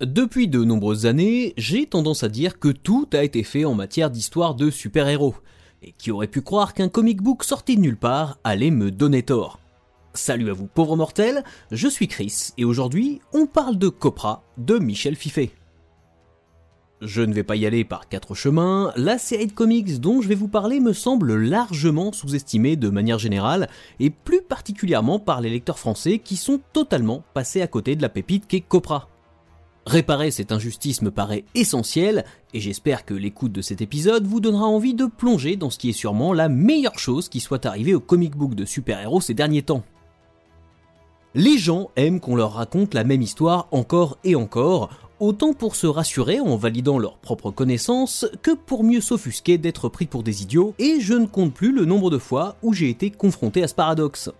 Depuis de nombreuses années, j'ai tendance à dire que tout a été fait en matière d'histoire de super-héros, et qui aurait pu croire qu'un comic book sorti de nulle part allait me donner tort. Salut à vous pauvres mortels, je suis Chris, et aujourd'hui on parle de Copra de Michel Fiffet. Je ne vais pas y aller par quatre chemins, la série de comics dont je vais vous parler me semble largement sous-estimée de manière générale, et plus particulièrement par les lecteurs français qui sont totalement passés à côté de la pépite qu'est Copra. Réparer cette injustice me paraît essentiel, et j'espère que l'écoute de cet épisode vous donnera envie de plonger dans ce qui est sûrement la meilleure chose qui soit arrivée au comic book de super-héros ces derniers temps. Les gens aiment qu'on leur raconte la même histoire encore et encore, autant pour se rassurer en validant leurs propres connaissances que pour mieux s'offusquer d'être pris pour des idiots, et je ne compte plus le nombre de fois où j'ai été confronté à ce paradoxe.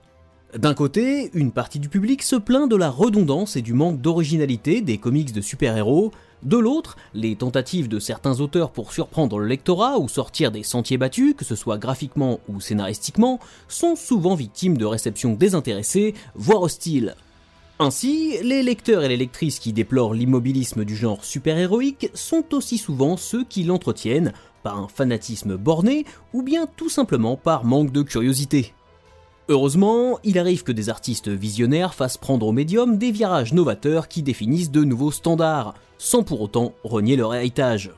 D'un côté, une partie du public se plaint de la redondance et du manque d'originalité des comics de super-héros, de l'autre, les tentatives de certains auteurs pour surprendre le lectorat ou sortir des sentiers battus, que ce soit graphiquement ou scénaristiquement, sont souvent victimes de réceptions désintéressées, voire hostiles. Ainsi, les lecteurs et les lectrices qui déplorent l'immobilisme du genre super-héroïque sont aussi souvent ceux qui l'entretiennent par un fanatisme borné ou bien tout simplement par manque de curiosité. Heureusement, il arrive que des artistes visionnaires fassent prendre au médium des virages novateurs qui définissent de nouveaux standards, sans pour autant renier leur héritage.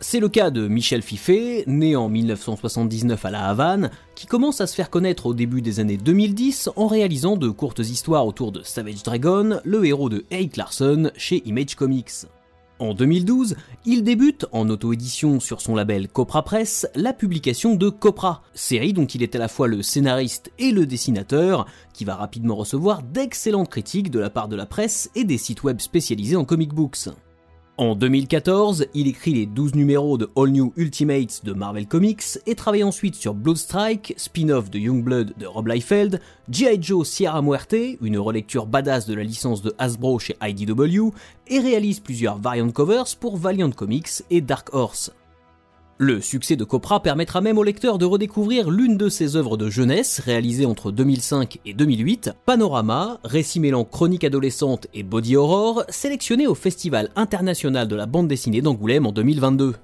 C'est le cas de Michel Fiffet, né en 1979 à La Havane, qui commence à se faire connaître au début des années 2010 en réalisant de courtes histoires autour de Savage Dragon, le héros de Eric Larson chez Image Comics. En 2012, il débute en auto-édition sur son label Copra Press la publication de Copra, série dont il est à la fois le scénariste et le dessinateur, qui va rapidement recevoir d'excellentes critiques de la part de la presse et des sites web spécialisés en comic books. En 2014, il écrit les 12 numéros de All New Ultimates de Marvel Comics et travaille ensuite sur Bloodstrike, spin-off de Youngblood de Rob Liefeld, G.I. Joe Sierra Muerte, une relecture badass de la licence de Hasbro chez IDW, et réalise plusieurs variant covers pour Valiant Comics et Dark Horse. Le succès de Copra permettra même au lecteur de redécouvrir l'une de ses œuvres de jeunesse réalisées entre 2005 et 2008, Panorama, récit mêlant chronique adolescente et body horror, sélectionné au Festival international de la bande dessinée d'Angoulême en 2022.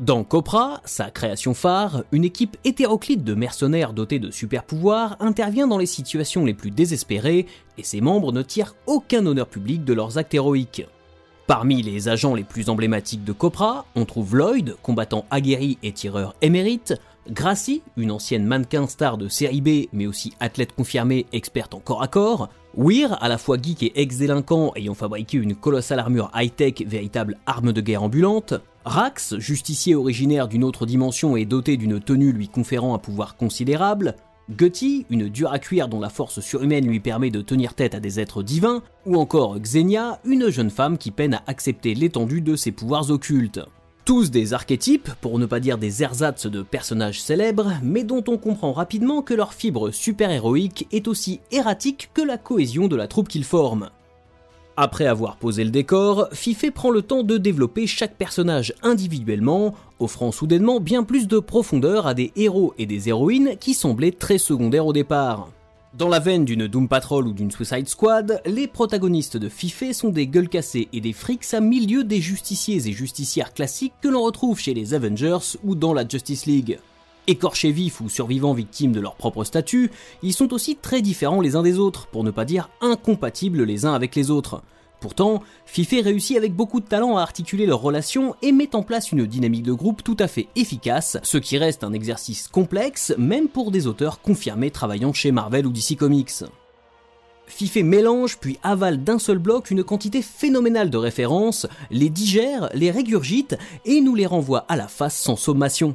Dans Copra, sa création phare, une équipe hétéroclite de mercenaires dotés de super pouvoirs intervient dans les situations les plus désespérées et ses membres ne tirent aucun honneur public de leurs actes héroïques. Parmi les agents les plus emblématiques de Copra, on trouve Lloyd, combattant aguerri et tireur émérite, Gracie, une ancienne mannequin star de série B mais aussi athlète confirmée experte en corps à corps, Weir, à la fois geek et ex-délinquant ayant fabriqué une colossale armure high-tech véritable arme de guerre ambulante, Rax, justicier originaire d'une autre dimension et doté d'une tenue lui conférant un pouvoir considérable, Gutty, une dure à cuire dont la force surhumaine lui permet de tenir tête à des êtres divins, ou encore Xenia, une jeune femme qui peine à accepter l'étendue de ses pouvoirs occultes. Tous des archétypes, pour ne pas dire des ersatz de personnages célèbres, mais dont on comprend rapidement que leur fibre super-héroïque est aussi erratique que la cohésion de la troupe qu'ils forment. Après avoir posé le décor, Fife prend le temps de développer chaque personnage individuellement, offrant soudainement bien plus de profondeur à des héros et des héroïnes qui semblaient très secondaires au départ. Dans la veine d'une Doom Patrol ou d'une Suicide Squad, les protagonistes de Fife sont des gueules cassées et des frics à milieu des justiciers et justicières classiques que l'on retrouve chez les Avengers ou dans la Justice League. Écorchés vifs ou survivants victimes de leur propre statut, ils sont aussi très différents les uns des autres, pour ne pas dire incompatibles les uns avec les autres. Pourtant, Fife réussit avec beaucoup de talent à articuler leurs relations et met en place une dynamique de groupe tout à fait efficace, ce qui reste un exercice complexe même pour des auteurs confirmés travaillant chez Marvel ou DC Comics. Fife mélange puis avale d'un seul bloc une quantité phénoménale de références, les digère, les régurgite et nous les renvoie à la face sans sommation.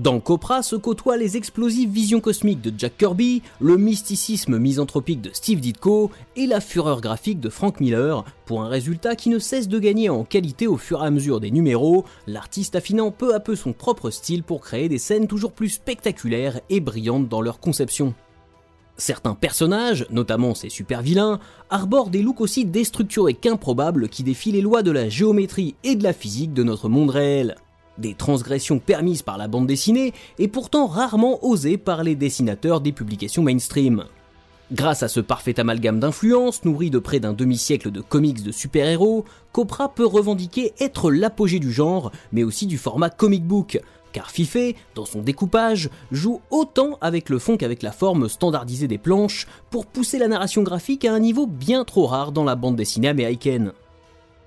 Dans Copra se côtoient les explosives visions cosmiques de Jack Kirby, le mysticisme misanthropique de Steve Ditko et la fureur graphique de Frank Miller, pour un résultat qui ne cesse de gagner en qualité au fur et à mesure des numéros, l'artiste affinant peu à peu son propre style pour créer des scènes toujours plus spectaculaires et brillantes dans leur conception. Certains personnages, notamment ces super vilains, arborent des looks aussi déstructurés qu'improbables qui défient les lois de la géométrie et de la physique de notre monde réel des transgressions permises par la bande dessinée et pourtant rarement osées par les dessinateurs des publications mainstream. Grâce à ce parfait amalgame d'influences, nourri de près d'un demi-siècle de comics de super-héros, Copra peut revendiquer être l'apogée du genre, mais aussi du format comic book, car Fifé, dans son découpage, joue autant avec le fond qu'avec la forme standardisée des planches pour pousser la narration graphique à un niveau bien trop rare dans la bande dessinée américaine.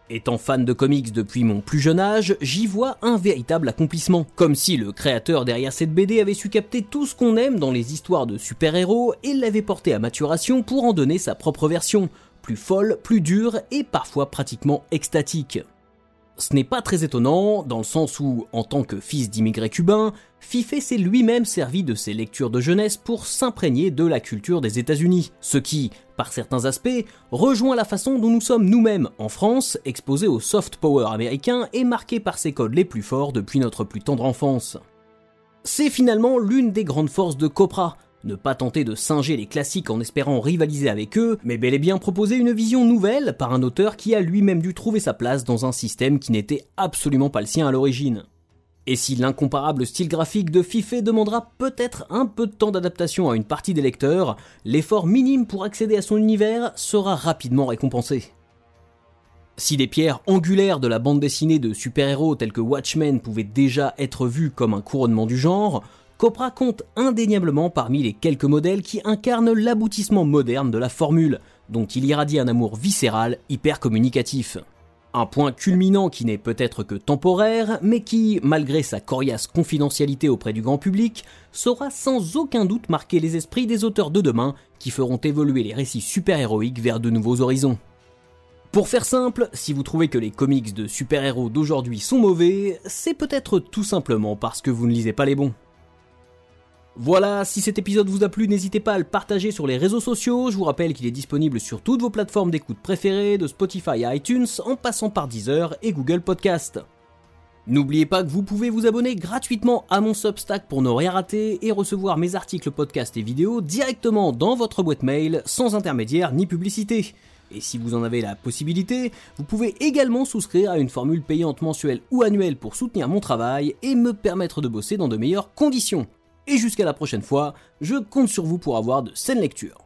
Étant fan de comics depuis mon plus jeune âge, j'y vois un véritable accomplissement. Comme si le créateur derrière cette BD avait su capter tout ce qu'on aime dans les histoires de super-héros et l'avait porté à maturation pour en donner sa propre version, plus folle, plus dure et parfois pratiquement extatique. Ce n'est pas très étonnant, dans le sens où, en tant que fils d'immigrés cubains, Fifé s'est lui-même servi de ses lectures de jeunesse pour s'imprégner de la culture des États-Unis, ce qui, par certains aspects, rejoint la façon dont nous sommes nous-mêmes, en France, exposés au soft power américain et marqués par ses codes les plus forts depuis notre plus tendre enfance. C'est finalement l'une des grandes forces de Copra, ne pas tenter de singer les classiques en espérant rivaliser avec eux, mais bel et bien proposer une vision nouvelle par un auteur qui a lui-même dû trouver sa place dans un système qui n'était absolument pas le sien à l'origine. Et si l'incomparable style graphique de Fifé demandera peut-être un peu de temps d'adaptation à une partie des lecteurs, l'effort minime pour accéder à son univers sera rapidement récompensé. Si des pierres angulaires de la bande dessinée de super-héros tels que Watchmen pouvaient déjà être vues comme un couronnement du genre, Copra compte indéniablement parmi les quelques modèles qui incarnent l'aboutissement moderne de la formule, dont il irradie un amour viscéral hyper communicatif. Un point culminant qui n'est peut-être que temporaire, mais qui, malgré sa coriace confidentialité auprès du grand public, saura sans aucun doute marquer les esprits des auteurs de demain qui feront évoluer les récits super-héroïques vers de nouveaux horizons. Pour faire simple, si vous trouvez que les comics de super-héros d'aujourd'hui sont mauvais, c'est peut-être tout simplement parce que vous ne lisez pas les bons. Voilà, si cet épisode vous a plu, n'hésitez pas à le partager sur les réseaux sociaux. Je vous rappelle qu'il est disponible sur toutes vos plateformes d'écoute préférées, de Spotify à iTunes, en passant par Deezer et Google Podcast. N'oubliez pas que vous pouvez vous abonner gratuitement à mon Substack pour ne rien rater et recevoir mes articles, podcasts et vidéos directement dans votre boîte mail sans intermédiaire ni publicité. Et si vous en avez la possibilité, vous pouvez également souscrire à une formule payante mensuelle ou annuelle pour soutenir mon travail et me permettre de bosser dans de meilleures conditions. Et jusqu'à la prochaine fois, je compte sur vous pour avoir de saines lectures.